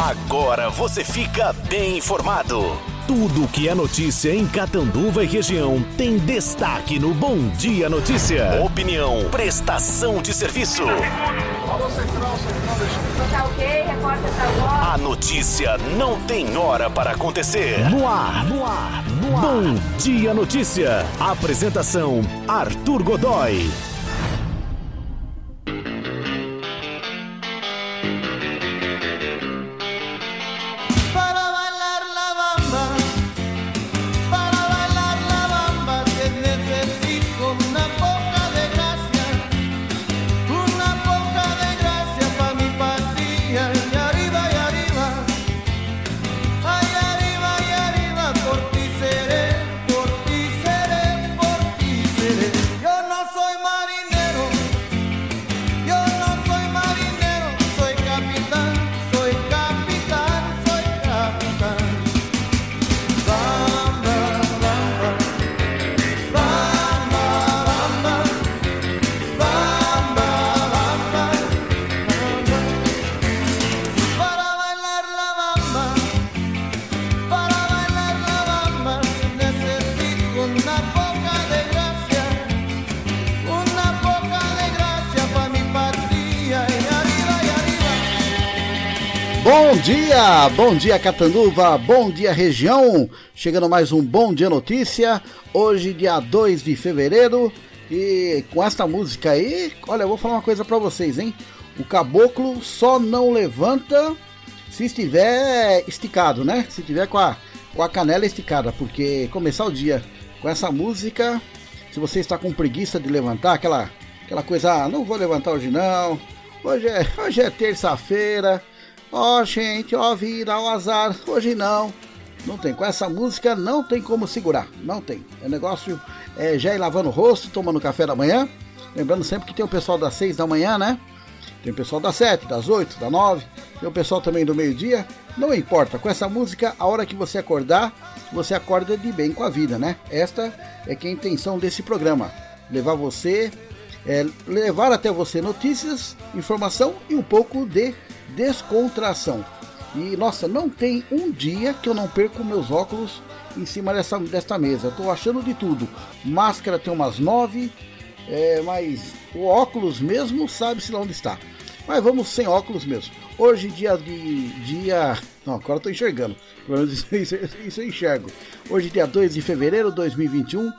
Agora você fica bem informado. Tudo que é notícia em Catanduva e região tem destaque no Bom Dia Notícia. Opinião, prestação de serviço. A notícia não tem hora para acontecer. No ar, no ar, no ar. Bom Dia Notícia. Apresentação: Arthur Godoy. Dia, bom dia Catanduva, bom dia região. Chegando mais um Bom Dia Notícia. Hoje, dia 2 de fevereiro. E com esta música aí, olha, eu vou falar uma coisa pra vocês, hein? O caboclo só não levanta se estiver esticado, né? Se tiver com a, com a canela esticada, porque começar o dia com essa música, se você está com preguiça de levantar, aquela, aquela coisa, ah, não vou levantar hoje não, hoje é, hoje é terça-feira, ó gente, ó vida, ó azar, hoje não. Não tem, com essa música não tem como segurar, não tem. É negócio é, já ir lavando o rosto, tomando café da manhã. Lembrando sempre que tem o pessoal das 6 da manhã, né? Tem o pessoal das 7, das 8, das 9, tem o pessoal também do meio-dia. Não importa, com essa música, a hora que você acordar, você acorda de bem com a vida, né? Esta é que é a intenção desse programa. Levar você, é, levar até você notícias, informação e um pouco de descontração. E nossa, não tem um dia que eu não perco meus óculos em cima dessa, desta mesa. Tô achando de tudo. Máscara tem umas nove, é, mas o óculos mesmo sabe-se lá onde está. Mas vamos sem óculos mesmo. Hoje, dia de. dia. Não, agora tô enxergando. Pelo menos isso, isso, isso eu enxergo. Hoje, dia 2 de fevereiro de 2021,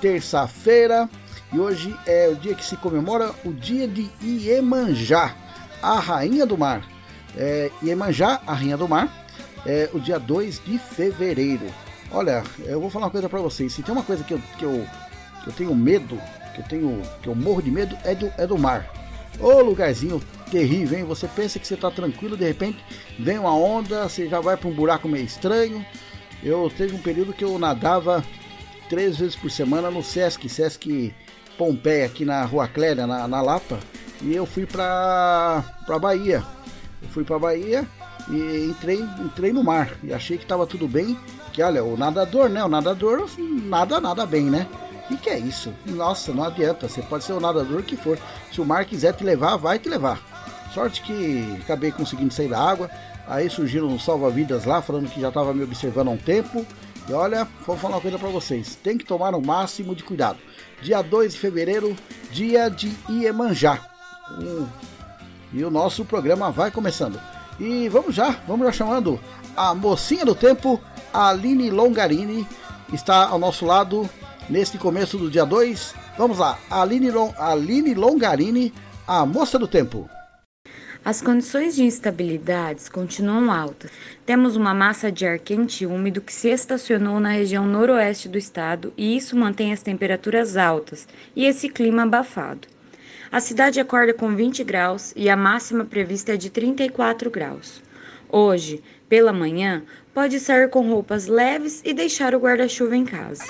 terça-feira. E hoje é o dia que se comemora o dia de Iemanjá, a rainha do mar. É, Iemanjá, a rainha do mar, é o dia 2 de fevereiro. Olha, eu vou falar uma coisa pra vocês. Se tem uma coisa que eu, que eu, que eu tenho medo, que eu tenho, que eu morro de medo, é do, é do mar. Ô lugarzinho terrível, hein? Você pensa que você tá tranquilo, de repente vem uma onda, você já vai para um buraco meio estranho. Eu teve um período que eu nadava três vezes por semana no Sesc, Sesc Pompeia, aqui na Rua Clélia, na, na Lapa, e eu fui pra, pra Bahia. Eu fui pra Bahia e entrei, entrei no mar e achei que tava tudo bem. Que olha, o nadador, né? O nadador nada, nada bem, né? E que é isso? Nossa, não adianta. Você pode ser o nadador que for. Se o mar quiser te levar, vai te levar. Sorte que acabei conseguindo sair da água. Aí surgiram uns salva-vidas lá, falando que já estava me observando há um tempo. E olha, vou falar uma coisa para vocês: tem que tomar o máximo de cuidado. Dia 2 de fevereiro, dia de Iemanjá. Hum, e o nosso programa vai começando. E vamos já, vamos já chamando a mocinha do tempo, Aline Longarini, está ao nosso lado neste começo do dia 2. Vamos lá, Aline, Long, Aline Longarini, a moça do tempo. As condições de instabilidades continuam altas. Temos uma massa de ar quente e úmido que se estacionou na região noroeste do estado e isso mantém as temperaturas altas e esse clima abafado. A cidade acorda com 20 graus e a máxima prevista é de 34 graus. Hoje, pela manhã, pode sair com roupas leves e deixar o guarda-chuva em casa.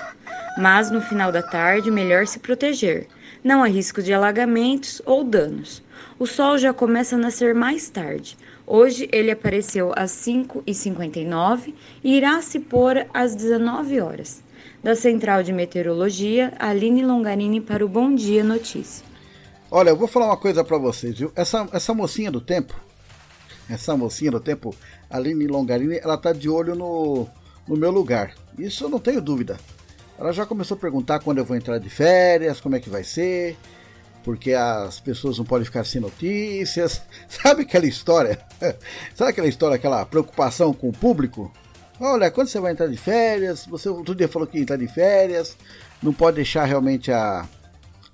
Mas no final da tarde, melhor se proteger. Não há risco de alagamentos ou danos. O sol já começa a nascer mais tarde. Hoje ele apareceu às 5h59 e irá se pôr às 19 horas. Da Central de Meteorologia, Aline Longarini para o Bom Dia Notícia. Olha, eu vou falar uma coisa para vocês, viu? Essa, essa mocinha do tempo, essa mocinha do tempo, Aline Longarini, ela tá de olho no, no meu lugar. Isso eu não tenho dúvida. Ela já começou a perguntar quando eu vou entrar de férias, como é que vai ser, porque as pessoas não podem ficar sem notícias. Sabe aquela história? Sabe aquela história, aquela preocupação com o público? Olha, quando você vai entrar de férias? Você outro dia falou que ia entrar de férias, não pode deixar realmente a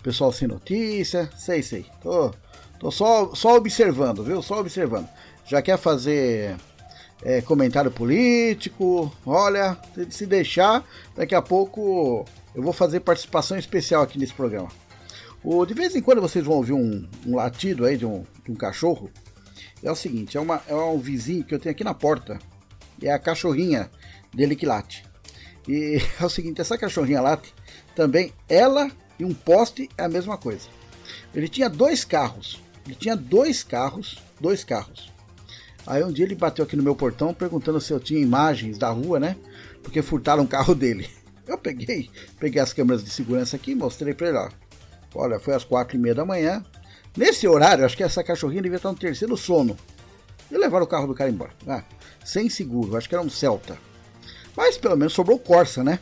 pessoal sem notícia. Sei, sei. Tô, tô só, só observando, viu? Só observando. Já quer fazer é, comentário político? Olha, se deixar, daqui a pouco eu vou fazer participação especial aqui nesse programa. O, de vez em quando vocês vão ouvir um, um latido aí de um, de um, cachorro. É o seguinte, é, uma, é um vizinho que eu tenho aqui na porta. É a cachorrinha dele que late. E é o seguinte, essa cachorrinha late também, ela e um poste é a mesma coisa. Ele tinha dois carros. Ele tinha dois carros, dois carros. Aí um dia ele bateu aqui no meu portão perguntando se eu tinha imagens da rua, né? Porque furtaram o carro dele. Eu peguei, peguei as câmeras de segurança aqui e mostrei para ele, ó. Olha, foi às quatro e meia da manhã. Nesse horário, acho que essa cachorrinha devia estar no terceiro sono. E levaram o carro do cara embora. Ah, sem seguro, acho que era um Celta. Mas pelo menos sobrou Corsa, né?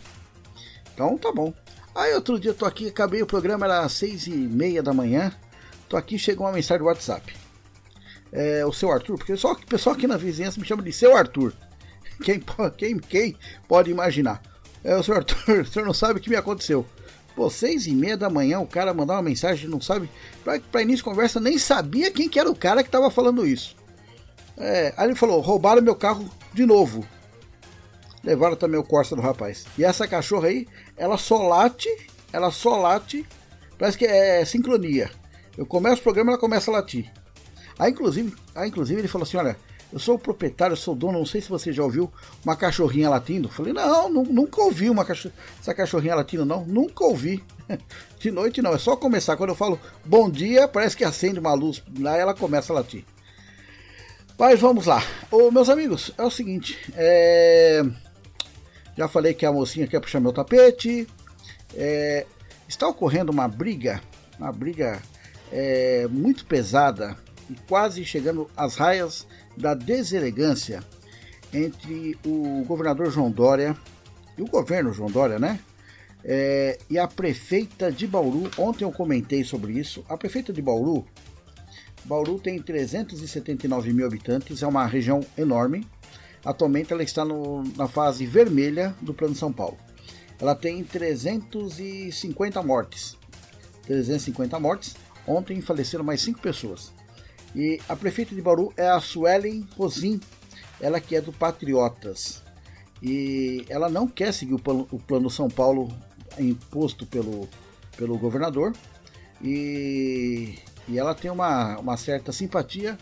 Então tá bom. Aí outro dia tô aqui, acabei o programa, era seis e meia da manhã. Tô aqui, chegou uma mensagem do WhatsApp. É, o seu Arthur, porque só o pessoal aqui na vizinhança me chama de seu Arthur. Quem, quem, quem pode imaginar? É, o seu Arthur, o senhor não sabe o que me aconteceu. Pô, seis e meia da manhã o cara mandar uma mensagem, não sabe. Pra, pra início de conversa, nem sabia quem que era o cara que tava falando isso. É, aí ele falou: roubaram meu carro de novo. Levaram também o Corsa do rapaz. E essa cachorra aí, ela só late, ela só late, parece que é sincronia. Eu começo o programa ela começa a latir. Aí inclusive, aí, inclusive ele falou assim: olha, eu sou o proprietário, eu sou o dono, não sei se você já ouviu uma cachorrinha latindo. Falei, não, nunca ouvi uma cachor essa cachorrinha latindo, não, nunca ouvi. De noite não, é só começar. Quando eu falo bom dia, parece que acende uma luz lá e ela começa a latir. Mas vamos lá. Ô, meus amigos, é o seguinte. É... Já falei que a mocinha quer puxar meu tapete. É... Está ocorrendo uma briga, uma briga é, muito pesada e quase chegando às raias da deselegância entre o governador João Dória e o governo João Dória, né? É, e a prefeita de Bauru. Ontem eu comentei sobre isso. A prefeita de Bauru, Bauru tem 379 mil habitantes, é uma região enorme. Atualmente ela está no, na fase vermelha do Plano São Paulo. Ela tem 350 mortes. 350 mortes. Ontem faleceram mais 5 pessoas. E a prefeita de Bauru é a Suelen Rosim, ela que é do Patriotas. E ela não quer seguir o plano, o plano São Paulo imposto pelo, pelo governador. E, e ela tem uma, uma certa simpatia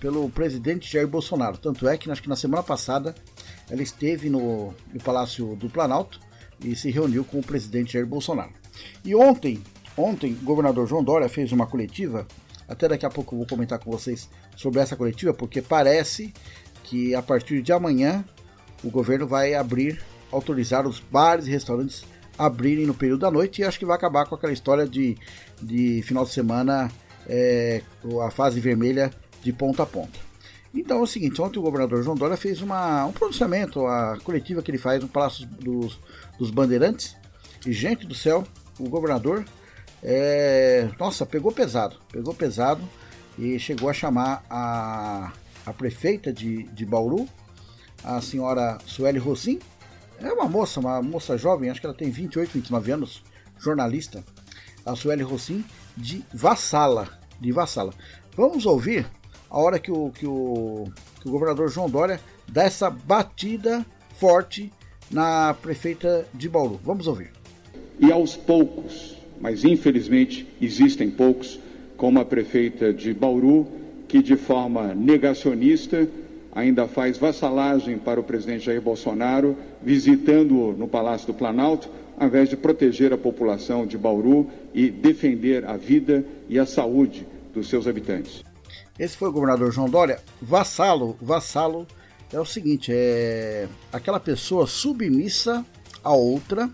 pelo presidente Jair Bolsonaro. Tanto é que acho que na semana passada ela esteve no, no Palácio do Planalto e se reuniu com o presidente Jair Bolsonaro. E ontem, ontem, o governador João Dória fez uma coletiva até daqui a pouco eu vou comentar com vocês sobre essa coletiva, porque parece que a partir de amanhã o governo vai abrir, autorizar os bares e restaurantes abrirem no período da noite e acho que vai acabar com aquela história de, de final de semana, é, a fase vermelha de ponta a ponta. Então é o seguinte, ontem o governador João Dória fez uma, um pronunciamento, a coletiva que ele faz no Palácio dos, dos Bandeirantes, e gente do céu, o governador é, nossa, pegou pesado, pegou pesado e chegou a chamar a, a prefeita de, de Bauru, a senhora Sueli Rossim, é uma moça, uma moça jovem, acho que ela tem 28, 29 anos, jornalista, a Sueli Rossim, de Vassala, de Vassala. Vamos ouvir a hora que o, que o, que o governador João Dória dá essa batida forte na prefeita de Bauru. Vamos ouvir. E aos poucos, mas infelizmente existem poucos, como a prefeita de Bauru, que de forma negacionista ainda faz vassalagem para o presidente Jair Bolsonaro, visitando-o no Palácio do Planalto, ao invés de proteger a população de Bauru e defender a vida e a saúde dos seus habitantes. Esse foi o governador João Dória. Vassalo, vassalo é o seguinte, é aquela pessoa submissa a outra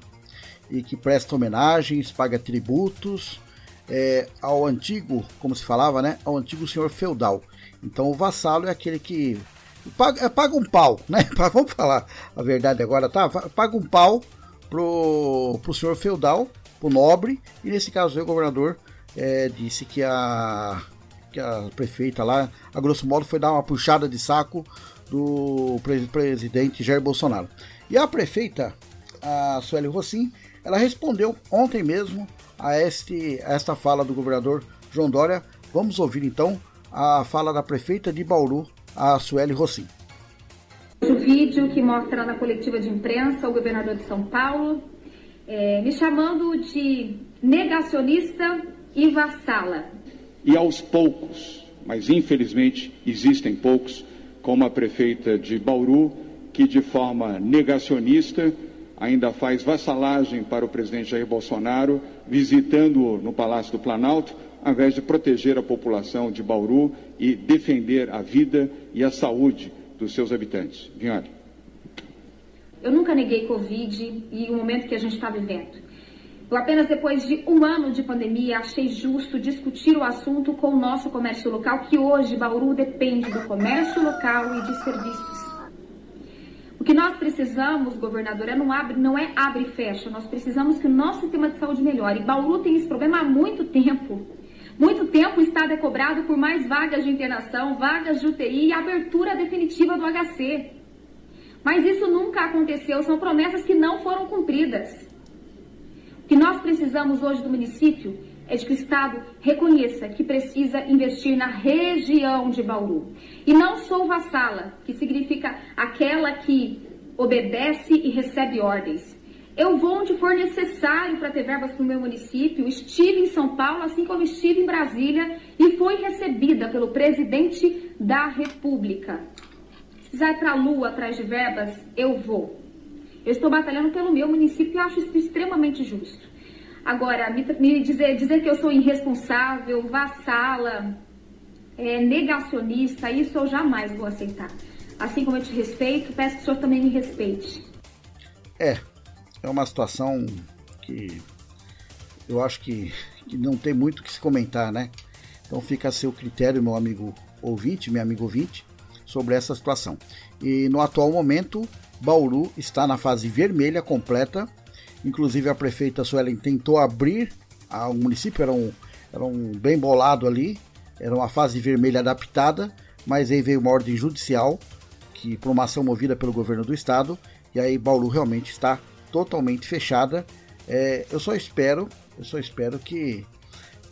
e que presta homenagens, paga tributos, é, ao antigo, como se falava, né? Ao antigo senhor feudal. Então o vassalo é aquele que paga, é, paga um pau, né? Vamos falar a verdade agora, tá? Paga um pau pro, pro senhor feudal, pro nobre, e nesse caso o governador é, disse que a, que a prefeita lá, a grosso modo, foi dar uma puxada de saco do presidente Jair Bolsonaro. E a prefeita, a Sueli Rossim, ela respondeu ontem mesmo a, este, a esta fala do governador João Dória. Vamos ouvir então a fala da prefeita de Bauru, a Sueli Rossim. O vídeo que mostra na coletiva de imprensa o governador de São Paulo é, me chamando de negacionista e vassala. E aos poucos, mas infelizmente existem poucos, como a prefeita de Bauru, que de forma negacionista ainda faz vassalagem para o presidente Jair Bolsonaro, visitando-o no Palácio do Planalto, ao invés de proteger a população de Bauru e defender a vida e a saúde dos seus habitantes. Vinhari. Eu nunca neguei Covid e o momento que a gente está vivendo. Eu apenas depois de um ano de pandemia achei justo discutir o assunto com o nosso comércio local, que hoje Bauru depende do comércio local e de serviços. O que nós precisamos, governador, é não, abre, não é abre e fecha. Nós precisamos que o nosso sistema de saúde melhore. E Bauru tem esse problema há muito tempo. Muito tempo o Estado é cobrado por mais vagas de internação, vagas de UTI e abertura definitiva do HC. Mas isso nunca aconteceu, são promessas que não foram cumpridas. Que nós precisamos hoje do município é de que o Estado reconheça que precisa investir na região de Bauru. E não sou vassala, que significa aquela que obedece e recebe ordens. Eu vou onde for necessário para ter verbas para o meu município. Estive em São Paulo, assim como estive em Brasília, e fui recebida pelo presidente da República. Se precisar ir para a Lua atrás de verbas, eu vou. Eu estou batalhando pelo meu município e acho isso extremamente justo. Agora, me, me dizer, dizer que eu sou irresponsável, vassala, é, negacionista, isso eu jamais vou aceitar. Assim como eu te respeito, peço que o senhor também me respeite. É, é uma situação que eu acho que, que não tem muito o que se comentar, né? Então fica a seu critério, meu amigo ouvinte, meu amigo ouvinte, sobre essa situação. E no atual momento, Bauru está na fase vermelha completa. Inclusive a prefeita Suelen tentou abrir o município, era um, era um bem bolado ali, era uma fase vermelha adaptada, mas aí veio uma ordem judicial que por uma ação movida pelo governo do estado, e aí Bauru realmente está totalmente fechada. É, eu só espero, eu só espero que,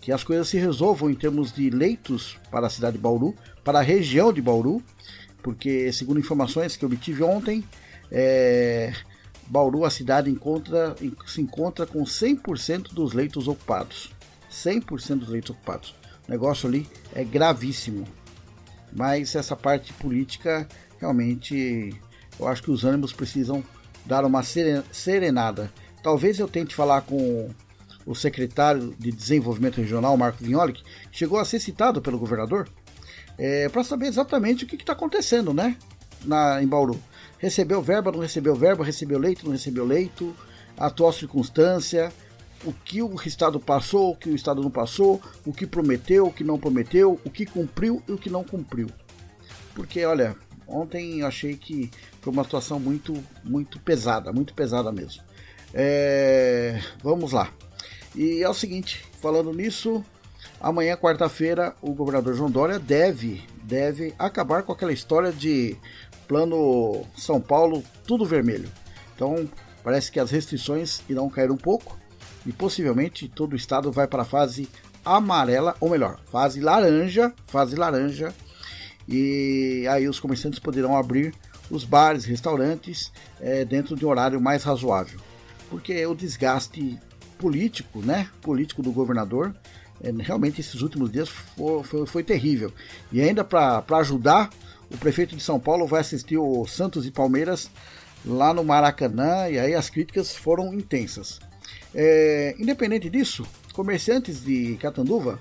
que as coisas se resolvam em termos de leitos para a cidade de Bauru, para a região de Bauru, porque segundo informações que eu obtive ontem, é, Bauru, a cidade encontra, se encontra com 100% dos leitos ocupados. 100% dos leitos ocupados. O negócio ali é gravíssimo. Mas essa parte política, realmente, eu acho que os ânimos precisam dar uma serenada. Talvez eu tente falar com o secretário de Desenvolvimento Regional, Marco Vignoli, que chegou a ser citado pelo governador, é, para saber exatamente o que está acontecendo né, na, em Bauru. Recebeu verba, não recebeu verba, recebeu leito, não recebeu leito, a atual circunstância, o que o Estado passou, o que o Estado não passou, o que prometeu, o que não prometeu, o que cumpriu e o que não cumpriu. Porque, olha, ontem eu achei que foi uma situação muito, muito pesada, muito pesada mesmo. É, vamos lá. E é o seguinte, falando nisso, amanhã, quarta-feira, o governador João Dória deve, deve acabar com aquela história de plano São Paulo tudo vermelho. Então, parece que as restrições irão cair um pouco e possivelmente todo o estado vai para a fase amarela, ou melhor, fase laranja, fase laranja. E aí os comerciantes poderão abrir os bares, restaurantes é, dentro de um horário mais razoável, porque o desgaste político, né, político do governador, é, realmente esses últimos dias foi, foi, foi terrível. E ainda para ajudar, o prefeito de São Paulo vai assistir o Santos e Palmeiras lá no Maracanã e aí as críticas foram intensas. É, independente disso, comerciantes de Catanduva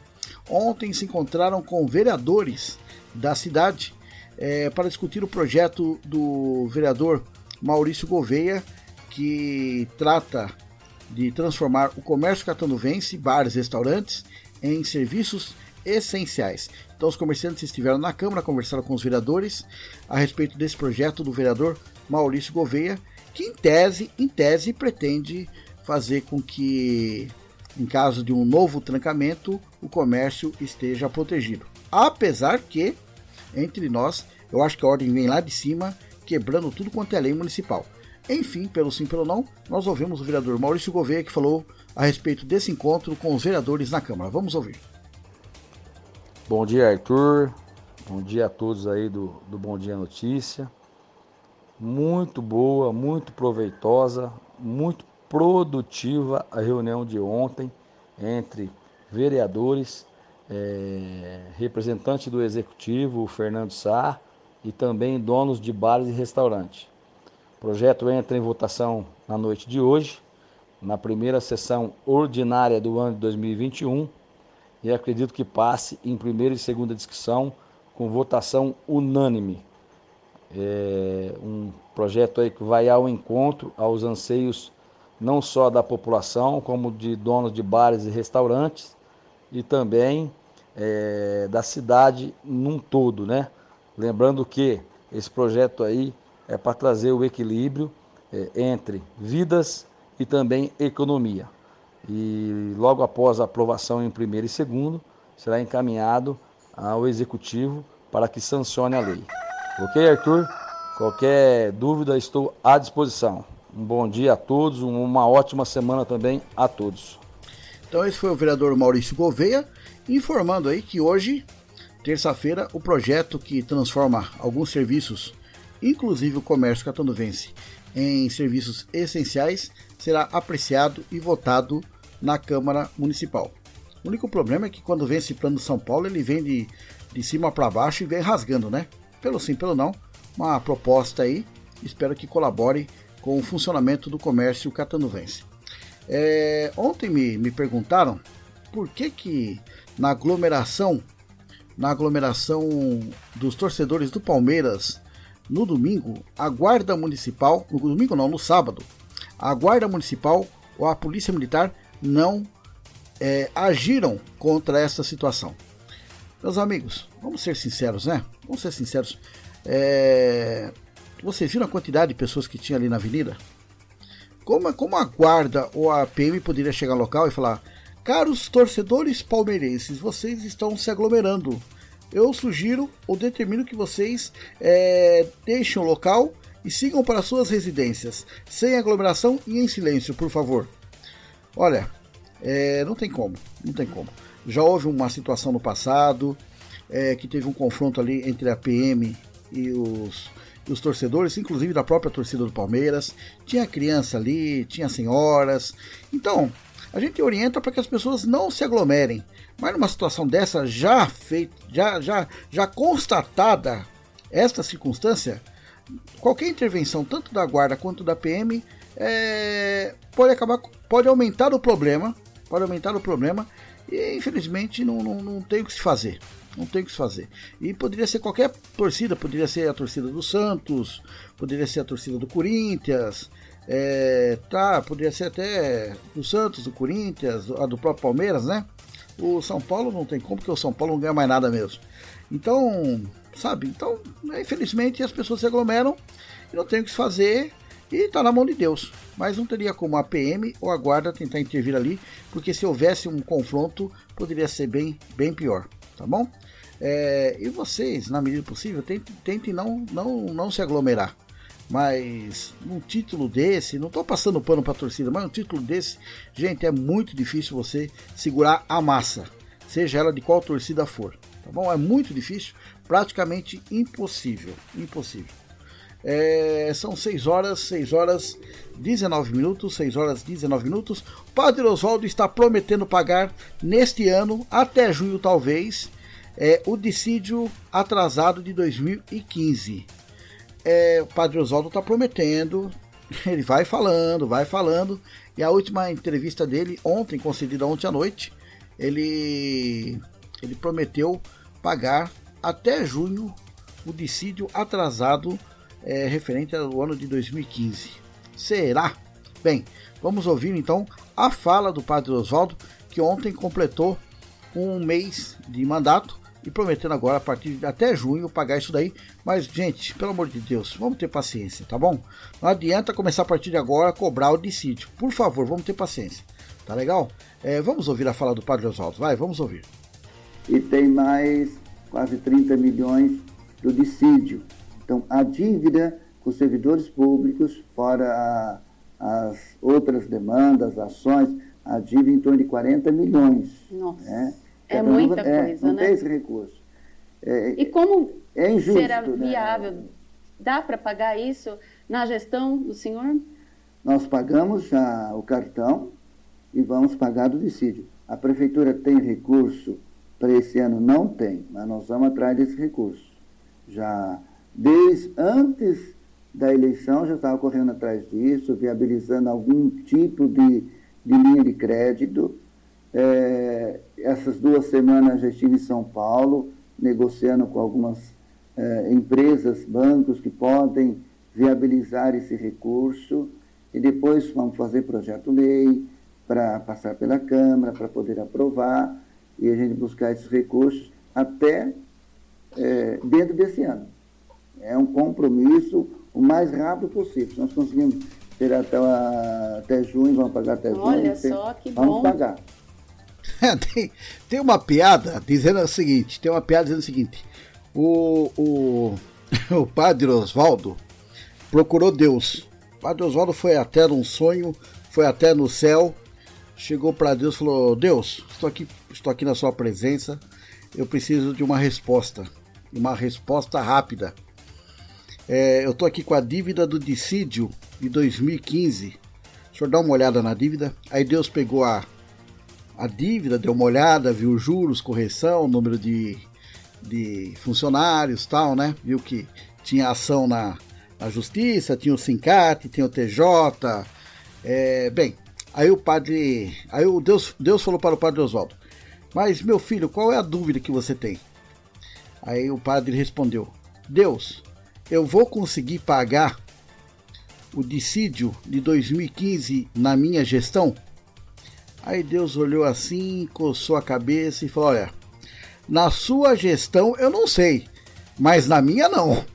ontem se encontraram com vereadores da cidade é, para discutir o projeto do vereador Maurício Gouveia, que trata de transformar o comércio catanduvense, bares e restaurantes, em serviços essenciais. Então, os comerciantes estiveram na Câmara, conversaram com os vereadores a respeito desse projeto do vereador Maurício Gouveia, que em tese, em tese pretende fazer com que, em caso de um novo trancamento, o comércio esteja protegido. Apesar que, entre nós, eu acho que a ordem vem lá de cima, quebrando tudo quanto é lei municipal. Enfim, pelo sim, pelo não, nós ouvimos o vereador Maurício Gouveia que falou a respeito desse encontro com os vereadores na Câmara. Vamos ouvir. Bom dia, Arthur. Bom dia a todos aí do, do Bom Dia Notícia. Muito boa, muito proveitosa, muito produtiva a reunião de ontem entre vereadores, é, representante do executivo, Fernando Sá, e também donos de bares e restaurantes. O projeto entra em votação na noite de hoje, na primeira sessão ordinária do ano de 2021 e acredito que passe em primeira e segunda discussão com votação unânime. É um projeto aí que vai ao encontro aos anseios não só da população, como de donos de bares e restaurantes e também é, da cidade num todo, né? Lembrando que esse projeto aí é para trazer o equilíbrio é, entre vidas e também economia e logo após a aprovação em primeiro e segundo, será encaminhado ao executivo para que sancione a lei. Ok, Arthur? Qualquer dúvida, estou à disposição. Um bom dia a todos, uma ótima semana também a todos. Então esse foi o vereador Maurício Gouveia informando aí que hoje, terça-feira, o projeto que transforma alguns serviços, inclusive o comércio catanduvense, em serviços essenciais, será apreciado e votado na Câmara Municipal. O único problema é que quando vem esse plano de São Paulo, ele vem de, de cima para baixo e vem rasgando, né? Pelo sim, pelo não, uma proposta aí, espero que colabore com o funcionamento do comércio catanduvense. É, ontem me, me perguntaram por que que na aglomeração, na aglomeração dos torcedores do Palmeiras no domingo, a guarda municipal, no domingo não, no sábado, a guarda municipal ou a polícia militar não é, agiram contra essa situação. Meus amigos, vamos ser sinceros, né? Vamos ser sinceros. É... Vocês viram a quantidade de pessoas que tinha ali na avenida? Como, como a guarda ou a PM poderia chegar ao local e falar: Caros torcedores palmeirenses, vocês estão se aglomerando. Eu sugiro ou determino que vocês é, deixem o local e sigam para suas residências, sem aglomeração e em silêncio, por favor. Olha, é, não tem como, não tem como. Já houve uma situação no passado é, que teve um confronto ali entre a PM e os, e os torcedores, inclusive da própria torcida do Palmeiras. Tinha criança ali, tinha senhoras. Então, a gente orienta para que as pessoas não se aglomerem. Mas numa situação dessa já feita, já, já, já constatada esta circunstância, qualquer intervenção, tanto da guarda quanto da PM, é, pode acabar, pode aumentar o problema, pode aumentar o problema e infelizmente não, não, não tem o que se fazer. Não tem o que se fazer. E poderia ser qualquer torcida, poderia ser a torcida do Santos, poderia ser a torcida do Corinthians, é, tá, poderia ser até do Santos, do Corinthians, a do próprio Palmeiras, né? O São Paulo não tem como, porque o São Paulo não ganha mais nada mesmo. Então, sabe? Então, infelizmente as pessoas se aglomeram e não tem o que se fazer. E está na mão de Deus. Mas não teria como a PM ou a guarda tentar intervir ali, porque se houvesse um confronto, poderia ser bem, bem pior, tá bom? É, e vocês, na medida possível, tentem, tentem não, não, não se aglomerar. Mas um título desse, não estou passando pano para a torcida, mas um título desse, gente, é muito difícil você segurar a massa, seja ela de qual torcida for, tá bom? É muito difícil, praticamente impossível, impossível. É, são 6 horas, 6 horas 19 minutos, 6 horas 19 minutos. O Padre Oswaldo está prometendo pagar neste ano, até junho talvez, é, o dissídio atrasado de 2015. É, o Padre Oswaldo está prometendo, ele vai falando, vai falando, e a última entrevista dele, ontem, concedida ontem à noite, ele, ele prometeu pagar até junho o dissídio atrasado é, referente ao ano de 2015. Será? Bem, vamos ouvir então a fala do Padre Oswaldo, que ontem completou um mês de mandato e prometendo agora a partir de até junho pagar isso daí. Mas, gente, pelo amor de Deus, vamos ter paciência, tá bom? Não adianta começar a partir de agora a cobrar o dissídio. Por favor, vamos ter paciência. Tá legal? É, vamos ouvir a fala do Padre Oswaldo. Vai, vamos ouvir. E tem mais quase 30 milhões do dissídio. Então, a dívida com os servidores públicos, fora a, as outras demandas, ações, a dívida em torno de 40 milhões. Nossa. Né? É muita é, coisa, não né? tem esse recurso. É, e como é injusto, será né? viável? Dá para pagar isso na gestão do senhor? Nós pagamos já o cartão e vamos pagar do dissídio. A prefeitura tem recurso para esse ano? Não tem, mas nós vamos atrás desse recurso. Já desde antes da eleição já estava correndo atrás disso, viabilizando algum tipo de, de linha de crédito. É, essas duas semanas já estive em São Paulo, negociando com algumas é, empresas, bancos que podem viabilizar esse recurso. E depois vamos fazer projeto-lei para passar pela Câmara, para poder aprovar e a gente buscar esses recursos até é, dentro desse ano. É um compromisso o mais rápido possível. Se nós conseguimos ter até, até junho, vamos pagar até junho. Olha só, que vamos bom. pagar. tem, tem uma piada dizendo o seguinte: tem uma piada dizendo o seguinte. O, o, o padre Oswaldo procurou Deus. O padre Oswaldo foi até num sonho, foi até no céu, chegou para Deus e falou: Deus, estou aqui, estou aqui na sua presença, eu preciso de uma resposta, uma resposta rápida. É, eu estou aqui com a dívida do dissídio de 2015. O senhor dá uma olhada na dívida. Aí Deus pegou a, a dívida, deu uma olhada, viu os juros, correção, número de, de funcionários tal, né? Viu que tinha ação na, na justiça, tinha o Sincate, tinha o TJ. É, bem, aí o padre. Aí o Deus, Deus falou para o padre Oswaldo: Mas meu filho, qual é a dúvida que você tem? Aí o padre respondeu: Deus, eu vou conseguir pagar o dissídio de 2015 na minha gestão? Aí Deus olhou assim, coçou a cabeça e falou: Olha, na sua gestão eu não sei, mas na minha não.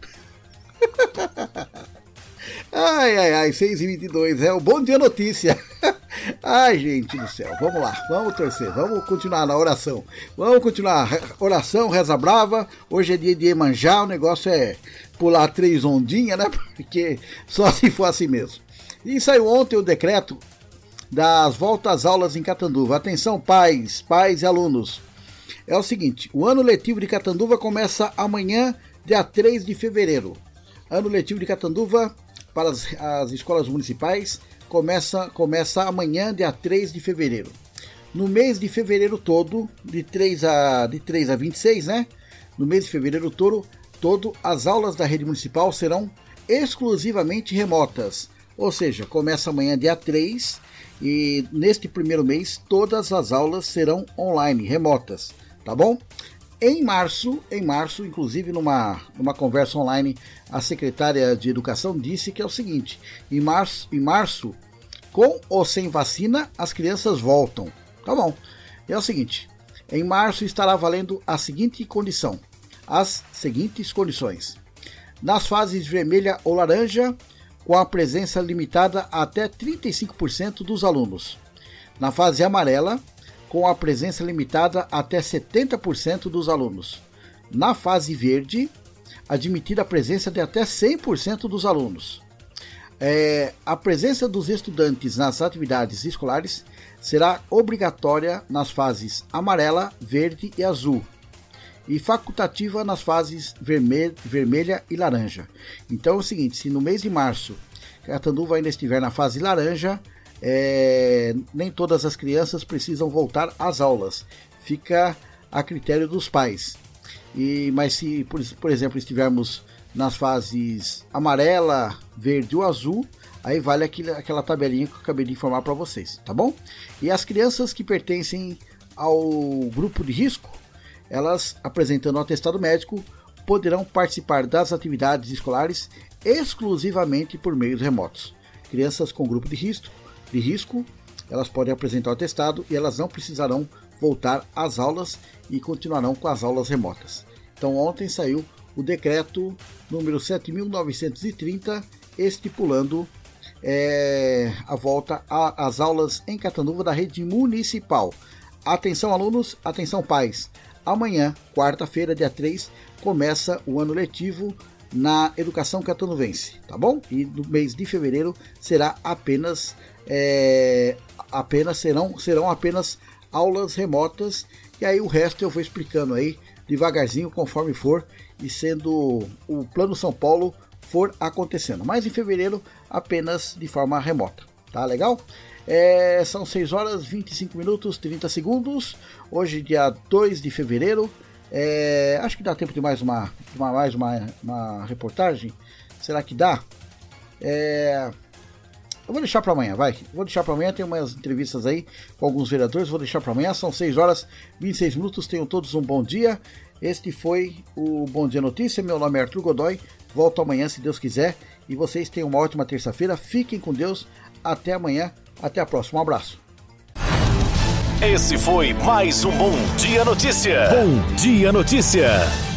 ai, ai, ai, 6 e 22 é o bom dia notícia. Ai, gente do céu, vamos lá, vamos torcer, vamos continuar na oração. Vamos continuar, oração, reza brava. Hoje é dia de Emanjá, o negócio é pular três ondinhas, né? Porque só se for assim mesmo. E saiu ontem o decreto das voltas às aulas em Catanduva. Atenção, pais, pais e alunos. É o seguinte: o ano letivo de Catanduva começa amanhã, dia 3 de fevereiro. Ano letivo de Catanduva para as, as escolas municipais começa, começa amanhã, dia 3 de fevereiro. No mês de fevereiro todo, de 3 a, de 3 a 26, né? No mês de fevereiro todo, todo, as aulas da rede municipal serão exclusivamente remotas. Ou seja, começa amanhã, dia 3, e neste primeiro mês todas as aulas serão online, remotas, tá bom? Em março, em março, inclusive numa, numa conversa online, a secretária de Educação disse que é o seguinte: em março, em março, com ou sem vacina, as crianças voltam. Tá bom. É o seguinte: em março estará valendo a seguinte condição: as seguintes condições. Nas fases vermelha ou laranja, com a presença limitada a até 35% dos alunos. Na fase amarela, com a presença limitada até 70% dos alunos. Na fase verde, admitida a presença de até 100% dos alunos. É, a presença dos estudantes nas atividades escolares será obrigatória nas fases amarela, verde e azul, e facultativa nas fases vermelha, vermelha e laranja. Então é o seguinte: se no mês de março Catanduva ainda estiver na fase laranja, é, nem todas as crianças precisam voltar às aulas. Fica a critério dos pais. E, mas se, por, por exemplo, estivermos nas fases amarela, verde ou azul, aí vale aquele, aquela tabelinha que eu acabei de informar para vocês, tá bom? E as crianças que pertencem ao grupo de risco, elas apresentando o atestado médico, poderão participar das atividades escolares exclusivamente por meios remotos. Crianças com grupo de risco, de risco, elas podem apresentar o atestado e elas não precisarão voltar às aulas e continuarão com as aulas remotas. Então, ontem saiu o decreto número 7.930, estipulando é, a volta às aulas em Catanduva da rede municipal. Atenção, alunos, atenção, pais. Amanhã, quarta-feira, dia 3, começa o ano letivo na educação catanuvense, tá bom? E no mês de fevereiro será apenas, é, apenas serão, serão apenas aulas remotas e aí o resto eu vou explicando aí devagarzinho conforme for e sendo o Plano São Paulo for acontecendo. Mas em fevereiro apenas de forma remota, tá legal? É, são 6 horas 25 minutos 30 segundos. Hoje, dia 2 de fevereiro. É, acho que dá tempo de mais uma, uma mais uma, uma reportagem. Será que dá? É, eu vou deixar para amanhã, vai. vou deixar para amanhã. Tem umas entrevistas aí com alguns vereadores. Vou deixar para amanhã. São 6 horas 26 minutos. Tenham todos um bom dia. Este foi o Bom Dia Notícia. Meu nome é Arthur Godoy. Volto amanhã, se Deus quiser. E vocês tenham uma ótima terça-feira. Fiquem com Deus. Até amanhã. Até a próxima. Um abraço. Esse foi mais um Bom Dia Notícia. Bom Dia Notícia.